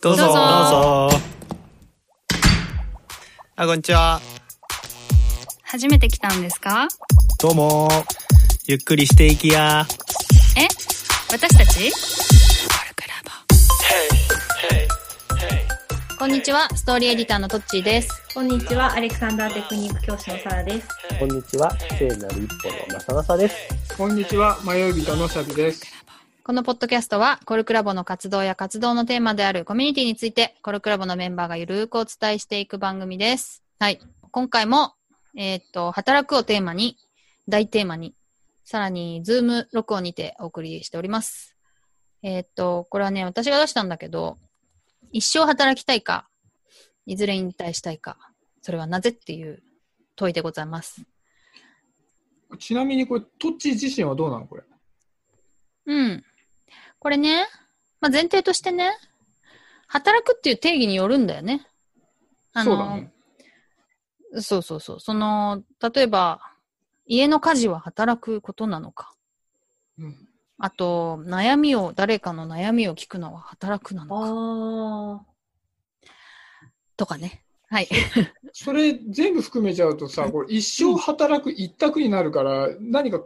どうぞ。どうぞどうぞ。あ、こんにちは。初めて来たんですか？どうも。ゆっくりしていきや。え？私たち？こんにちは、ストーリーエディターのトッチーです。こんにちは、アレクサンダーテクニック教師のサラです。こんにちは、聖なる一歩のまさまさです。こんにちは、迷い人のシャビです。このポッドキャストは、コルクラボの活動や活動のテーマであるコミュニティについて、コルクラボのメンバーがゆるーくお伝えしていく番組です。はい。今回も、えーっと、働くをテーマに、大テーマに、さらに、ズーム録音にてお送りしております。えーっと、これはね、私が出したんだけど、一生働きたいか、いずれ引退したいか、それはなぜっていう問いでございます。ちなみにこれ、トッチ自身はどうなのこれ？うん。これね、まあ、前提としてね、働くっていう定義によるんだよね。あのそうだね。そうそうそう。その、例えば、家の家事は働くことなのか。うん、あと、悩みを、誰かの悩みを聞くのは働くなのか。あとかね。はい。それ全部含めちゃうとさ、これ一生働く一択になるから、何か、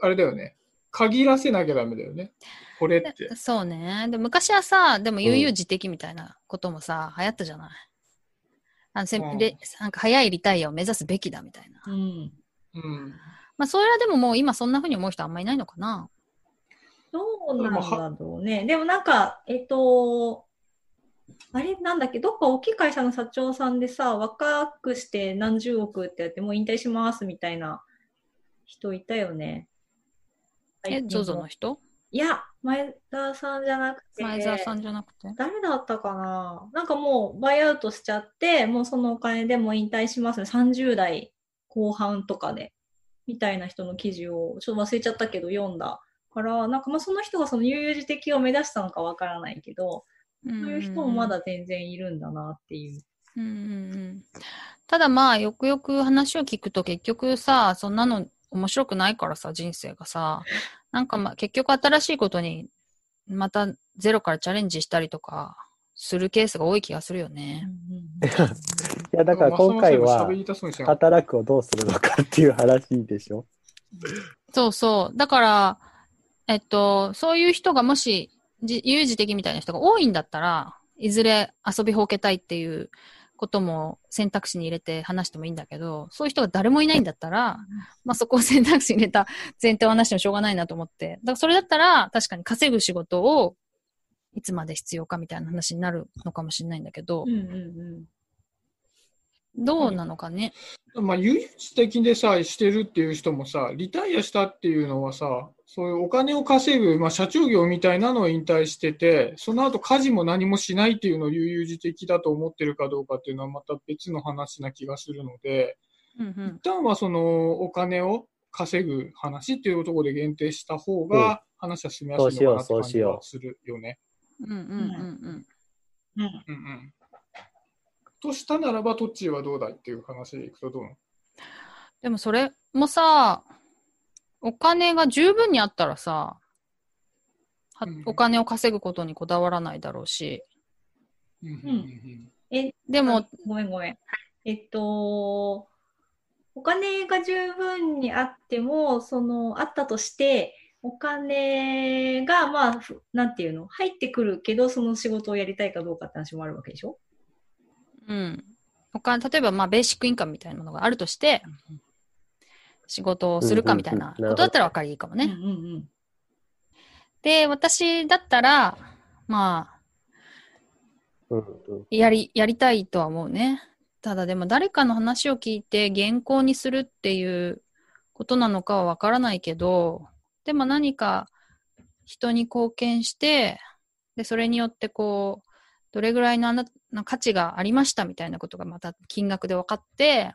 あれだよね。限らせなきゃダメだよね。これって。そうね。で昔はさ、でも悠々自適みたいなこともさ、流行ったじゃない？あのせんうんでなんか早いリタイアを目指すべきだみたいな。あ。うん。うん。まあ、それはでももう今そんな風に思う人あんまりいないのかな。どうなんだろうね。でもなんか、えっと、あれなんだっけ、どっか大きい会社の社長さんでさ、若くして何十億ってやって、もう引退しますみたいな人いたよね。え、ZOZO の人？いや、前田さんじゃなくて、前澤さんじゃなくて？誰だったかな？なんかもうバイアウトしちゃって、もうそのお金でもう引退しますね。30代後半とかで、みたいな人の記事をちょっと忘れちゃったけど読んだ。から、なんかまあその人がその悠々自適を目指したのかわからないけど、そそういう人もまだ全然いるんだなっていう。うんうんうん。ただまあ、よくよく話を聞くと結局さ、そんなの面白くないからさ、人生がさ、なんかまあ結局新しいことにまたゼロからチャレンジしたりとかするケースが多い気がするよね。いや、だから今回は働くをどうするのかっていう話でしょ。そうそう。だから、えっと、そういう人がもし、じ有事的みたいな人が多いんだったら、いずれ遊びほうけたいっていうことも選択肢に入れて話してもいいんだけど、そういう人が誰もいないんだったら、まあそこを選択肢に入れた前提を話してもしょうがないなと思って。だからそれだったら、確かに稼ぐ仕事をいつまで必要かみたいな話になるのかもしれないんだけどうん、うんうん。どうなのかね。た。まあ、唯一的でさ、してるっていう人もさ、リタイアしたっていうのはさ、そういうお金を稼ぐ、まあ、社長業みたいなのを引退してて、その後家事も何もしないっていうのを悠々自適だと思ってるかどうかっていうのはまた別の話な気がするので、うんうん一旦はそのお金を稼ぐ話っていうところで限定した方が話は進みやすいのかなって感じはするよね。うんうんうんうん。うん。うんうん。としたならば、トッチーはどうだいっていう話でいくとどうなの？でもそれもさ、お金が十分にあったらさ、はうん。お金を稼ぐことにこだわらないだろうし、うんうんえ、でもあ、ごめんごめん。えっと、お金が十分にあっても、その、あったとして、お金が、まあ、ふなんていうの、入ってくるけど、その仕事をやりたいかどうかって話もあるわけでしょ？うん。お金、例えばまあベーシックインカムみたいなものがあるとして、仕事をするかみたいなことだったら分かりいいかもね。うんうんで、私だったら、まあ、うんうん。やり、やりたいとは思うね。ただでも誰かの話を聞いて原稿にするっていうことなのかはわからないけど、でも何か人に貢献して、で、それによってこう、どれぐらいのあなの価値がありましたみたいなことがまた金額で分かって、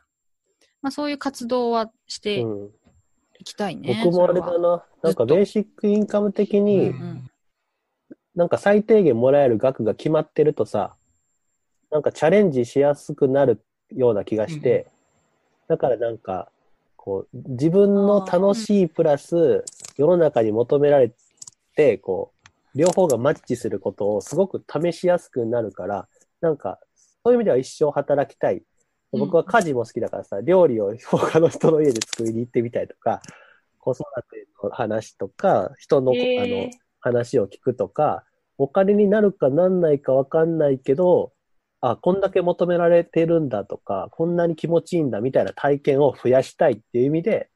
まあそういう活動はしてうん、いきたいね。僕もあれだな。なんかベーシックインカム的うに、んなんか最低限もらえる額が決まってるとさ、なんかチャレンジしやすくなるような気がして、だからなんか、こう、自分の楽しいプラス、世の中に求められて、こう、両方がマッチすることをすごく試しやすくなるから、なんか、そういう意味では一生働きたい。僕は家事も好きだからさ、料理を 他の人の家で作りに行ってみたいとか、子育ての話とか、人の、あの、話を聞くとか、お金になるかなんないかわかんないけど、あ、こんだけ求められてるんだとか、こんなに気持ちいいんだみたいな体験を増やしたいっていう意味で、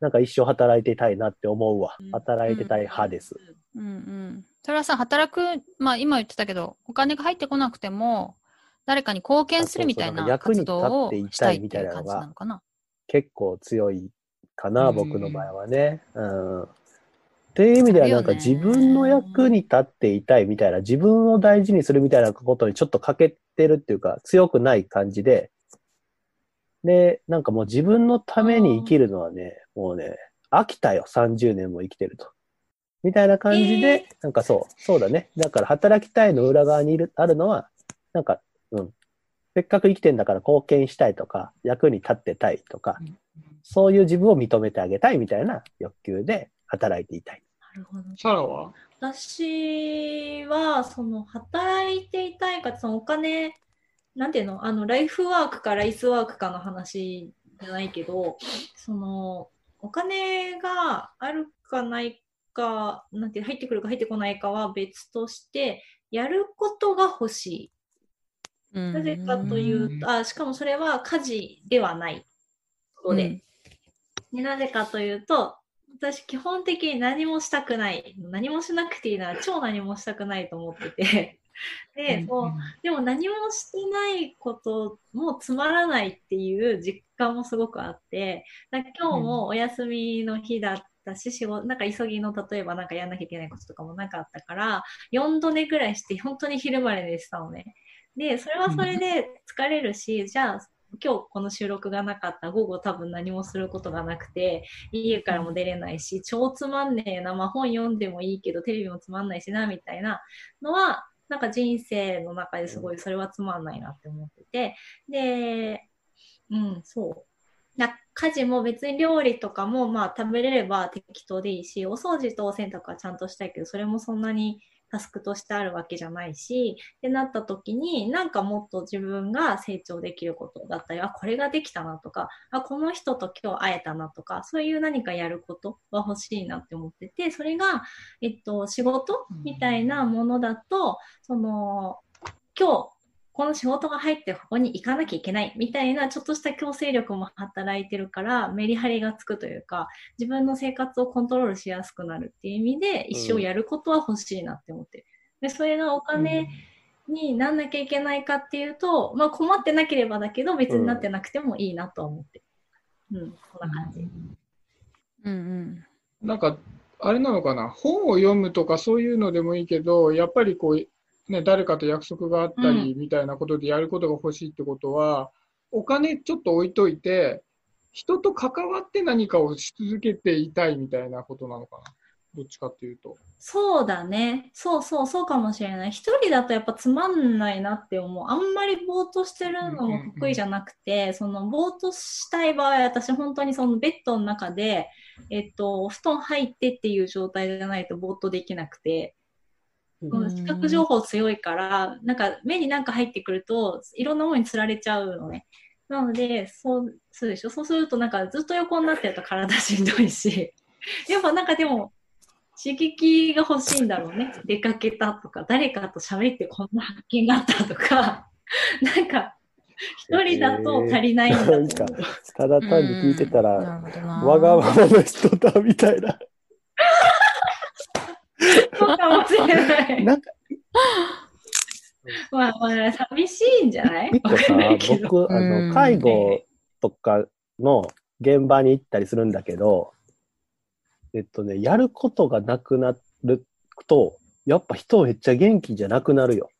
なんか一生働いてたいなって思うわうん。働いてたい派です。うんうん。それはさ、働く、まあ今言ってたけど、お金が入ってこなくても、誰かに貢献するみたいな活動を立っていしたいたいみたいなのがっていう感じなのかな。結構強いかな、うん僕の場合はね。うん。っていう意味では、なんか自分の役に立っていたいみたいな、自分を大事にするみたいなことにちょっと欠けてるっていうか、強くない感じで、で、なんかもう自分のために生きるのはね、もうね、飽きたよ、30年も生きてると。みたいな感じで、えなんかそう、そうだね。だから働きたいの裏側にいる、あるのは、なんか、うん。せっかく生きてんだから貢献したいとか、役に立ってたいとか、そういう自分を認めてあげたいみたいな欲求で働いていたい。なるほど。サラは？私は、その、働いていたいか、そのお金、なんていうの、あの、ライフワークかライスワークかの話じゃないけど、その、お金があるかないか、なんていう、入ってくるか入ってこないかは別として、やることが欲しい。ななぜかというと、あ、しかもそれは家事ではないことで、でなぜかというと、私基本的に何もしたくない。何もしなくていいなら超何もしたくないと思ってて。で、そうでも何もしてないこともつまらないっていう実感もすごくあって、だ今日もお休みの日だったし、仕事、なんか急ぎの例えばなんかやんなきゃいけないこととかもなかったから、4度寝ぐらいして本当に昼まで寝てたのね。で、それはそれで疲れるし、じゃあ今日この収録がなかった。午後多分何もすることがなくて、家からも出れないし、超つまんねえな、まあ本読んでもいいけどテレビもつまんないしな、みたいなのは、なんか人生の中ですごいそれはつまんないなって思ってて、で、うん、そう。な家事も別に料理とかもまあ食べれれば適当でいいし、お掃除とお洗濯はちゃんとしたいけど、それもそんなにタスクとしてあるわけじゃないし、ってなった時に、なんかもっと自分が成長できることだったり、あ、これができたなとか、あ、この人と今日会えたなとか、そういう何かやることは欲しいなって思ってて、それが、えっと、仕事みたいなものだと、その、今日、この仕事が入ってここに行かなきゃいけないみたいなちょっとした強制力も働いてるからメリハリがつくというか自分の生活をコントロールしやすくなるっていう意味で一生やることは欲しいなって思ってる。で、それがお金になんなきゃいけないかっていうと、まあ困ってなければだけど別になってなくてもいいなとは思ってる。うん、こんな感じ。うんうん。なんか、あれなのかな、本を読むとかそういうのでもいいけど、やっぱりこう、ね、誰かと約束があったりみたいなことでやることが欲しいってことは、お金ちょっと置いといて、人と関わって何かをし続けていたいみたいなことなのかな？どっちかっていうと。そうだね。そうそう、そうかもしれない。一人だとやっぱつまんないなって思う。あんまりぼーっとしてるのも得意じゃなくて、そのぼーっとしたい場合、私本当にそのベッドの中で、えっと、お布団入ってっていう状態じゃないとぼーっとできなくて、うん視覚情報強いから、なんか目になんか入ってくると、いろんなものにつられちゃうのね。なので、そう、そうでしょ。そうするとなんかずっと横になってると体しんどいし、やっぱなんかでも、刺激が欲しいんだろうね。出かけたとか、誰かと喋ってこんな発見があったとか、なんか、一人だと足りないんだと思う。なんかただ単に聞いてたら。わがままの人だみたいな。そうかもしれない。なんか、まあまあ、寂しいんじゃない？一個さ僕、あうんの、介護とかの現場に行ったりするんだけど、えっとね、やることがなくなると、やっぱ人めっちゃ元気じゃなくなるよ。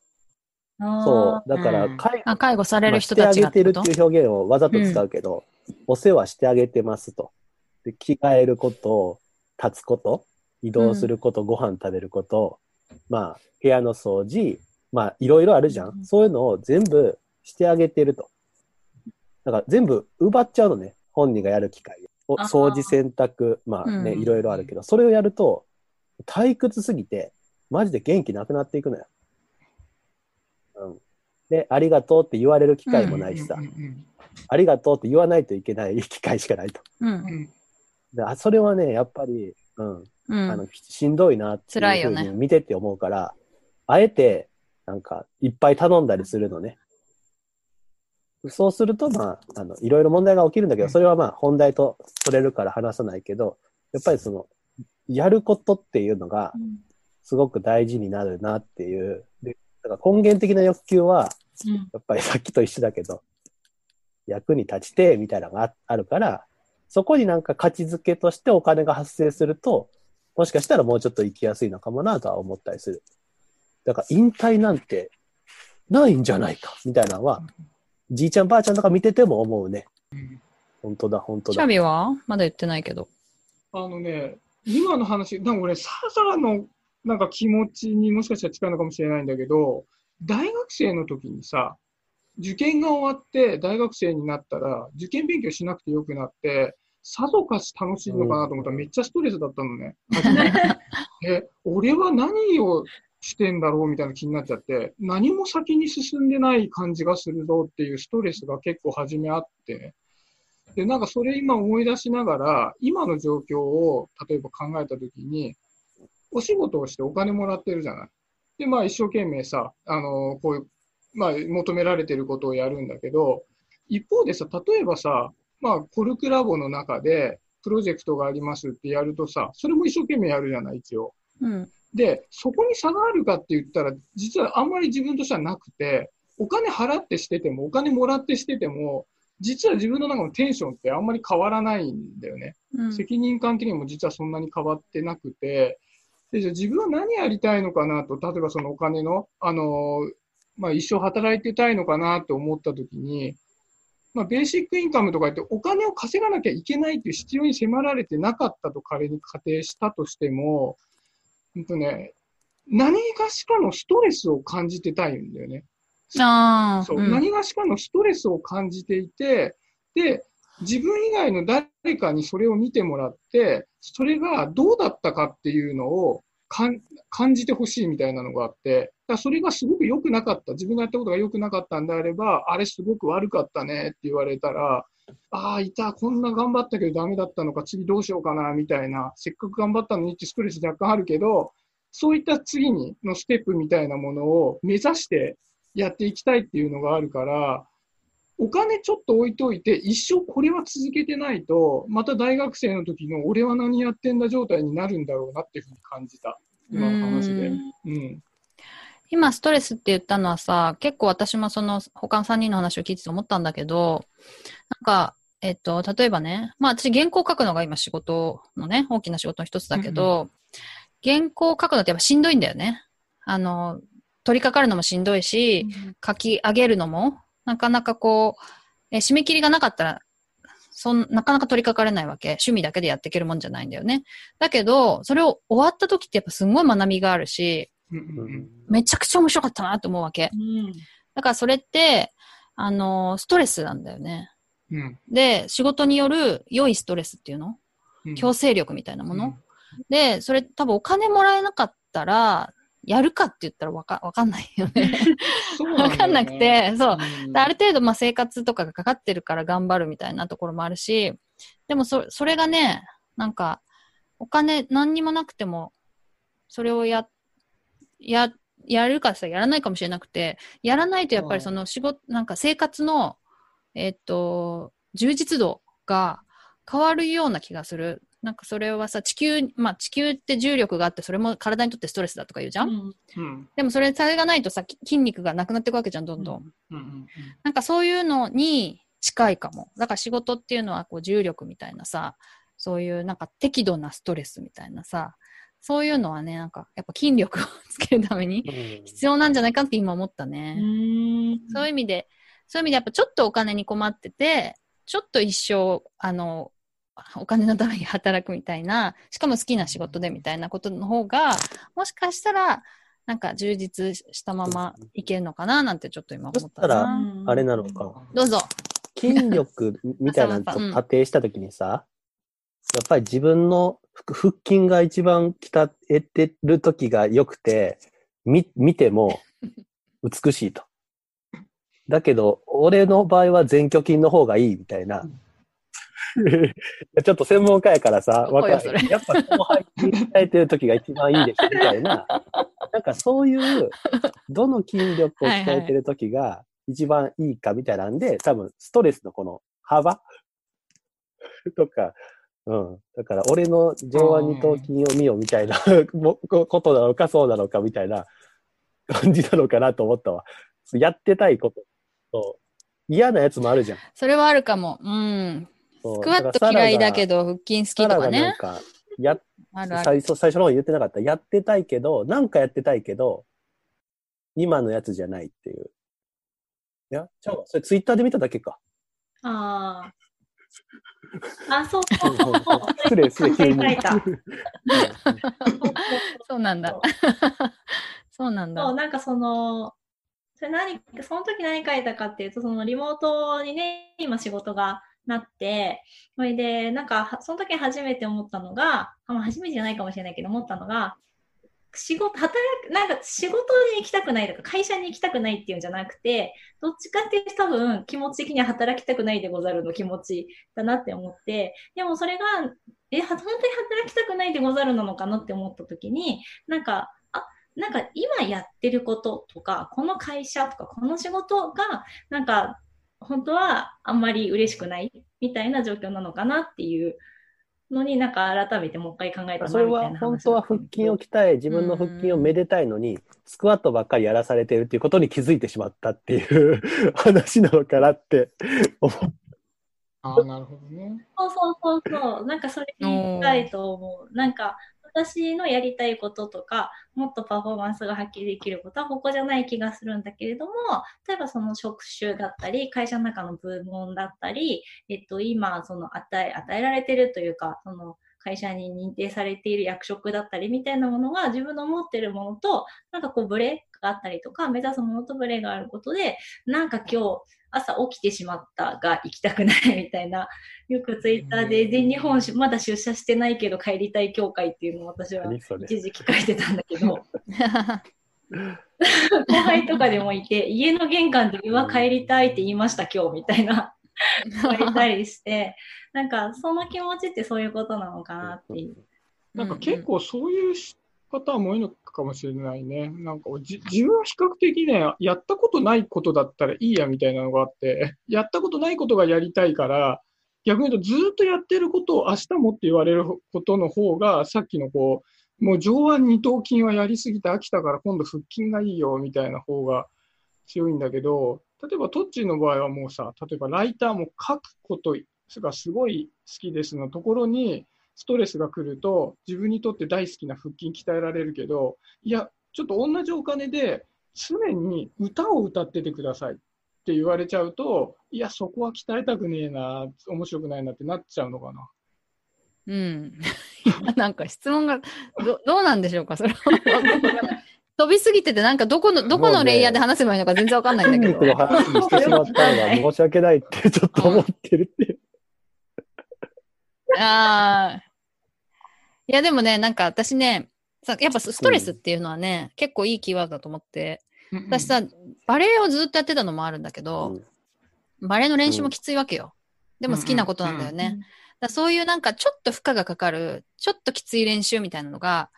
そう。だからうん、介護されまある人たちがしてあげてるっていう表現をわざと使うけど、お世話してあげてますと。で着替えること、立つこと、移動すること、ご飯食べること、まあ、部屋の掃除、まあ、いろいろあるじゃん。うんそういうのを全部してあげてると。だから全部奪っちゃうのね。本人がやる機会を。掃除、洗濯、まあね、うんいろいろあるけど、それをやると、退屈すぎて、マジで元気なくなっていくのよ。うん。で、ありがとうって言われる機会もないしさ、うんうんありがとうって言わないといけない機会しかないと。うんう。んであそれはね、やっぱり、うん、うん。あの、しんどいなっていうふうに見てって思うから、あえて、なんか、いっぱい頼んだりするのね。そうすると、まあ、あの、いろいろ問題が起きるんだけど、それはまあ、本題と取れるから話さないけど、やっぱりその、やることっていうのが、すごく大事になるなっていう。で、だから根源的な欲求は、うんやっぱりさっきと一緒だけど、役に立ちて、みたいなのがああるから、そこになんか価値づけとしてお金が発生すると、もしかしたらもうちょっと生きやすいのかもなとは思ったりする。だから引退なんてないんじゃないか、みたいなのは、じいちゃんばあちゃんとか見てても思うね。うん本当だ、本当だシャ。ビは？まだ言ってないけど。あのね、今の話、なんか俺、サラサラのなんか気持ちにもしかしたら近いのかもしれないんだけど、大学生の時にさ、受験が終わって大学生になったら、受験勉強しなくてよくなって、さぞかし楽しいのかなと思ったらめっちゃストレスだったのね。え、俺は何をしてんだろうみたいな気になっちゃって、何も先に進んでない感じがするぞっていうストレスが結構初めあって、で、なんかそれ今思い出しながら、今の状況を例えば考えたときに、お仕事をしてお金もらってるじゃない。で、まあ一生懸命さ、あのこういう、まあ求められてることをやるんだけど、一方でさ、例えばさ、まあコルクラボの中でプロジェクトがありますってやるとさ、それも一生懸命やるじゃない、一応。うん。で、そこに差があるかって言ったら、実はあんまり自分としてはなくて、お金払ってしてても、お金もらってしてても、実は自分の中のテンションってあんまり変わらないんだよね。うん。責任感的にも実はそんなに変わってなくて、でじゃあ自分は何やりたいのかなと、例えばそのお金の、あのーまあ、一生働いてたいのかなと思ったときに、まあ、ベーシックインカムとか言ってお金を稼がなきゃいけないっていう必要に迫られてなかったと仮に仮定したとしても、ほんとね、何がしかのストレスを感じてたいんだよね。ああ。そう、うん何がしかのストレスを感じていて、で、自分以外の誰かにそれを見てもらって、それがどうだったかっていうのを感感じてほしいみたいなのがあって、だそれがすごく良くなかった、自分がやったことが良くなかったんであれば、あれすごく悪かったねって言われたら、ああ、いた、こんな頑張ったけどダメだったのか、次どうしようかな、みたいな、せっかく頑張ったのにってストレス若干あるけど、そういった次にのステップみたいなものを目指してやっていきたいっていうのがあるから、お金ちょっと置いといて、一生これは続けてないと、また大学生の時の俺は何やってんだ状態になるんだろうなっていうふうに感じた。今の話でう。うん。今、ストレスって言ったのはさ、結構私もその他の3人の話を聞いてて思ったんだけど、なんか、えっと、例えばね、まあ私原稿書くのが今仕事のね、大きな仕事の一つだけど、原稿書くのってやっぱしんどいんだよね。あの、取り掛かるのもしんどいし、書き上げるのも、なかなかこう、え締め切りがなかったら、そん、なかなか取り掛かれないわけ。趣味だけでやっていけるもんじゃないんだよね。だけど、それを終わった時ってやっぱすんごい学びがあるし、めちゃくちゃ面白かったなと思うわけ。うんだからそれって、あの、ストレスなんだよね。うんで、仕事による良いストレスっていうの？うん強制力みたいなもの、で、それ多分お金もらえなかったら、やるかって言ったらわかわかんないよね。そうだよねわかんなくて、そう。ある程度、まあ、生活とかがかかってるから頑張るみたいなところもあるし、でもそ、それがね、なんか、お金何にもなくても、それをや、や、やるかさ、やらないかもしれなくて、やらないとやっぱりその仕事、なんか生活の、えっと、充実度が変わるような気がする。なんかそれはさ、地球、まあ地球って重力があって、それも体にとってストレスだとか言うじゃん、うんうんでもそれ、それがないとさ、き筋肉がなくなっていくわけじゃん、どんどん。うんうんなんかそういうのに近いかも。だから仕事っていうのはこう重力みたいなさ、そういうなんか適度なストレスみたいなさ、そういうのはね、なんかやっぱ筋力をつけるためにうん必要なんじゃないかって今思ったうね。んそういう意味で、そういう意味でやっぱちょっとお金に困ってて、ちょっと一生、あの、お金のために働くみたいな、しかも好きな仕事でみたいなことの方が、もしかしたら、なんか充実したままいけるのかななんてちょっと今思ったそしたらな。あれなのか。どうぞ。筋力みたいなのと 仮定したときにさ、やっぱり自分のふ腹筋が一番鍛えてる時が良くて、み、見ても美しいと。だけど、俺の場合は前鋸筋の方がいいみたいな。ちょっと専門家やからさ、わかる。やっぱ後輩に鍛えてる時が一番いいですみたいな。なんかそういう、どの筋力を鍛えてる時が一番いいかみたいなんで、多分ストレスのこの幅 とか、うん。だから俺の上腕二頭筋を見よみたいな ことなのかそうなのかみたいな感じなのかなと思ったわ。やってたいことと嫌なやつもあるじゃん。それはあるかも。うん。スクワット嫌いだけど、ど、腹筋好きとかね。か、やあるある。最初、最初の方に言ってなかった。やってたいけど、なんかやってたいけど、今のやつじゃないっていう。いや、ちゃうわそれツイッターで見ただけか。ああ。あ、そうそうそう。失礼、失礼、急に。書いたそうなんだ。そうなんだそう、。なんかその、それ何、その時何書いたかっていうと、そのリモートにね、今仕事がなって、それで、なんか、その時初めて思ったのが、ま、初めてじゃないかもしれないけど、思ったのが、仕事、働く、なんか仕事に行きたくないとか、会社に行きたくないっていうんじゃなくて、どっちかっていうと多分気持ち的には働きたくないでござるの気持ちだなって思って、でもそれが、え、本当に働きたくないでござるなのかなって思った時に、なんか、あ、なんか今やってることとか、この会社とか、この仕事が、なんか、本当はあんまり嬉しくないみたいな状況なのかなっていうのになんか改めてもう一回考えたなそれみたいな話は本当は腹筋を鍛え、自分の腹筋をめでたいのに、スクワットばっかりやらされてるっていうことに気づいてしまったっていう話なのかなって思う。ああ、なるほどね。そうそうそうそう。なんかそれに近いと思う。なんか私のやりたいこととか、もっとパフォーマンスが発揮できることはここじゃない気がするんだけれども、例えばその職種だったり、会社の中の部門だったり、えっと、今、その与え、与えられてるというか、その会社に認定されている役職だったりみたいなものが自分の持ってるものと、なんかこうブレがあったりとか、目指すものとブレがあることで、なんか今日朝起きてしまったが行きたくないみたいな、よくツイッターで全日本しまだ出社してないけど帰りたい協会っていうのを私は。一時期書いてたんだけど、後輩とかでもいて、家の玄関でうわ帰りたいって言いました今日みたいな、書いたりして、なんかその気持ちってそういうことなのかなっていう。なんか結構そういう方も多いのかもしれないね。なんかじ自分は比較的ね、やったことないことだったらいいやみたいなのがあって、やったことないことがやりたいから、逆に言うとずっとやってることを明日もって言われることの方が、さっきのこう、もう上腕二頭筋はやりすぎて飽きたから今度腹筋がいいよみたいな方が強いんだけど、例えばトッチーの場合はもうさ、例えばライターも書くことがすごい好きですのところに、ストレスが来ると自分にとって大好きな腹筋鍛えられるけど、いや、ちょっと同じお金で常に歌を歌っててくださいって言われちゃうと、いや、そこは鍛えたくねえな、面白くないなってなっちゃうのかな。うん。なんか質問がど、どうなんでしょうか？それは。飛びすぎてて、なんかどこの、どこのレイヤーで話せばいいのか全然わかんないんだ筋けど。肉の話にしてしまったのが申し訳ないってちょっと思ってるっていう。ああ。いや、でもね、なんか私ね、さやっぱストレスっていうのはね、結構いいキーワードだと思って、私さ、バレエをずっとやってたのもあるんだけど、バレエの練習もきついわけよ。でも好きなことなんだよね。だそういうなんかちょっと負荷がかかる、ちょっときつい練習みたいなのが、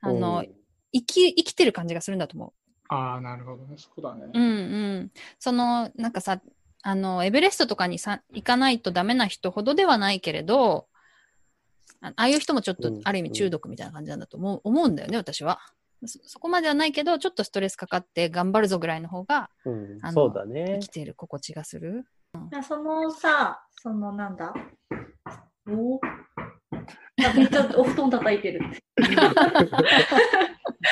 あの、生き、生きてる感じがするんだと思ああ、なるほどね。そうだね。う。うんうん。その、なんかさ、あの、エベレストとかにさ行かないとダメな人ほどではないけれど、あああいう人もちょっとうんある意味中毒みたいな感じなんだと思う,、思うんだよね、私は。そそこまではないけど、ちょっとストレスかかって頑張るぞぐらいの方がうんあのそうだね生き。ている心地がする。そのさ、そのなんだ？おあめっちゃお布団叩いてる。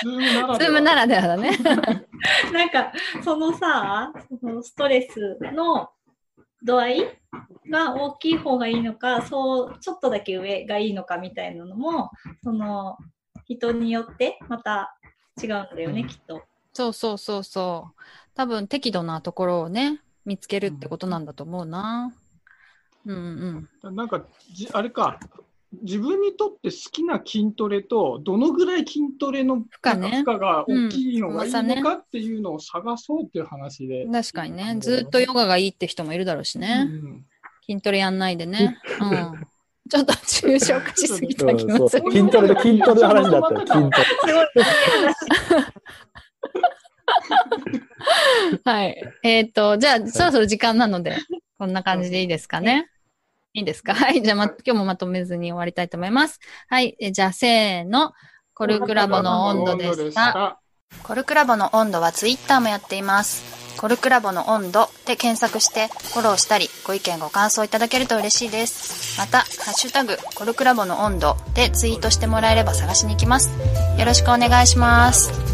ズームならではズームならではだね。なんか、そのさ、そのストレスの度合いが大きい方がいいのか、そう、ちょっとだけ上がいいのかみたいなのも、その、人によってまた違うんだよね、きっと。そうそうそうそう。多分適度なところをね、見つけるってことなんだと思うな。うんうん。なんかじ、あれか、自分にとって好きな筋トレと、どのぐらい筋トレの負荷が大きいのがいいのかっていうのを探そうっていう話で。確かにね。ずっとヨガがいいって人もいるだろうしね。うん筋トレやんないでね。うん。ちょっと抽象化しすぎた気うんそうもする。筋トレで筋トレの話だったよ、筋トレ。はい。えっ、と、じゃあ、そろそろ時間なので、こんな感じでいいですかね。いいですか？はい。じゃあ、ま、今日もまとめずに終わりたいと思います。はい。えじゃあ、せーの。コルクラボの温度でした。コルクラボの温度はツイッターもやっています。コルクラボの温度で検索してフォローしたりご意見ご感想いただけると嬉しいです。また、ハッシュタグコルクラボの温度でツイートしてもらえれば探しに行きます。よろしくお願いします。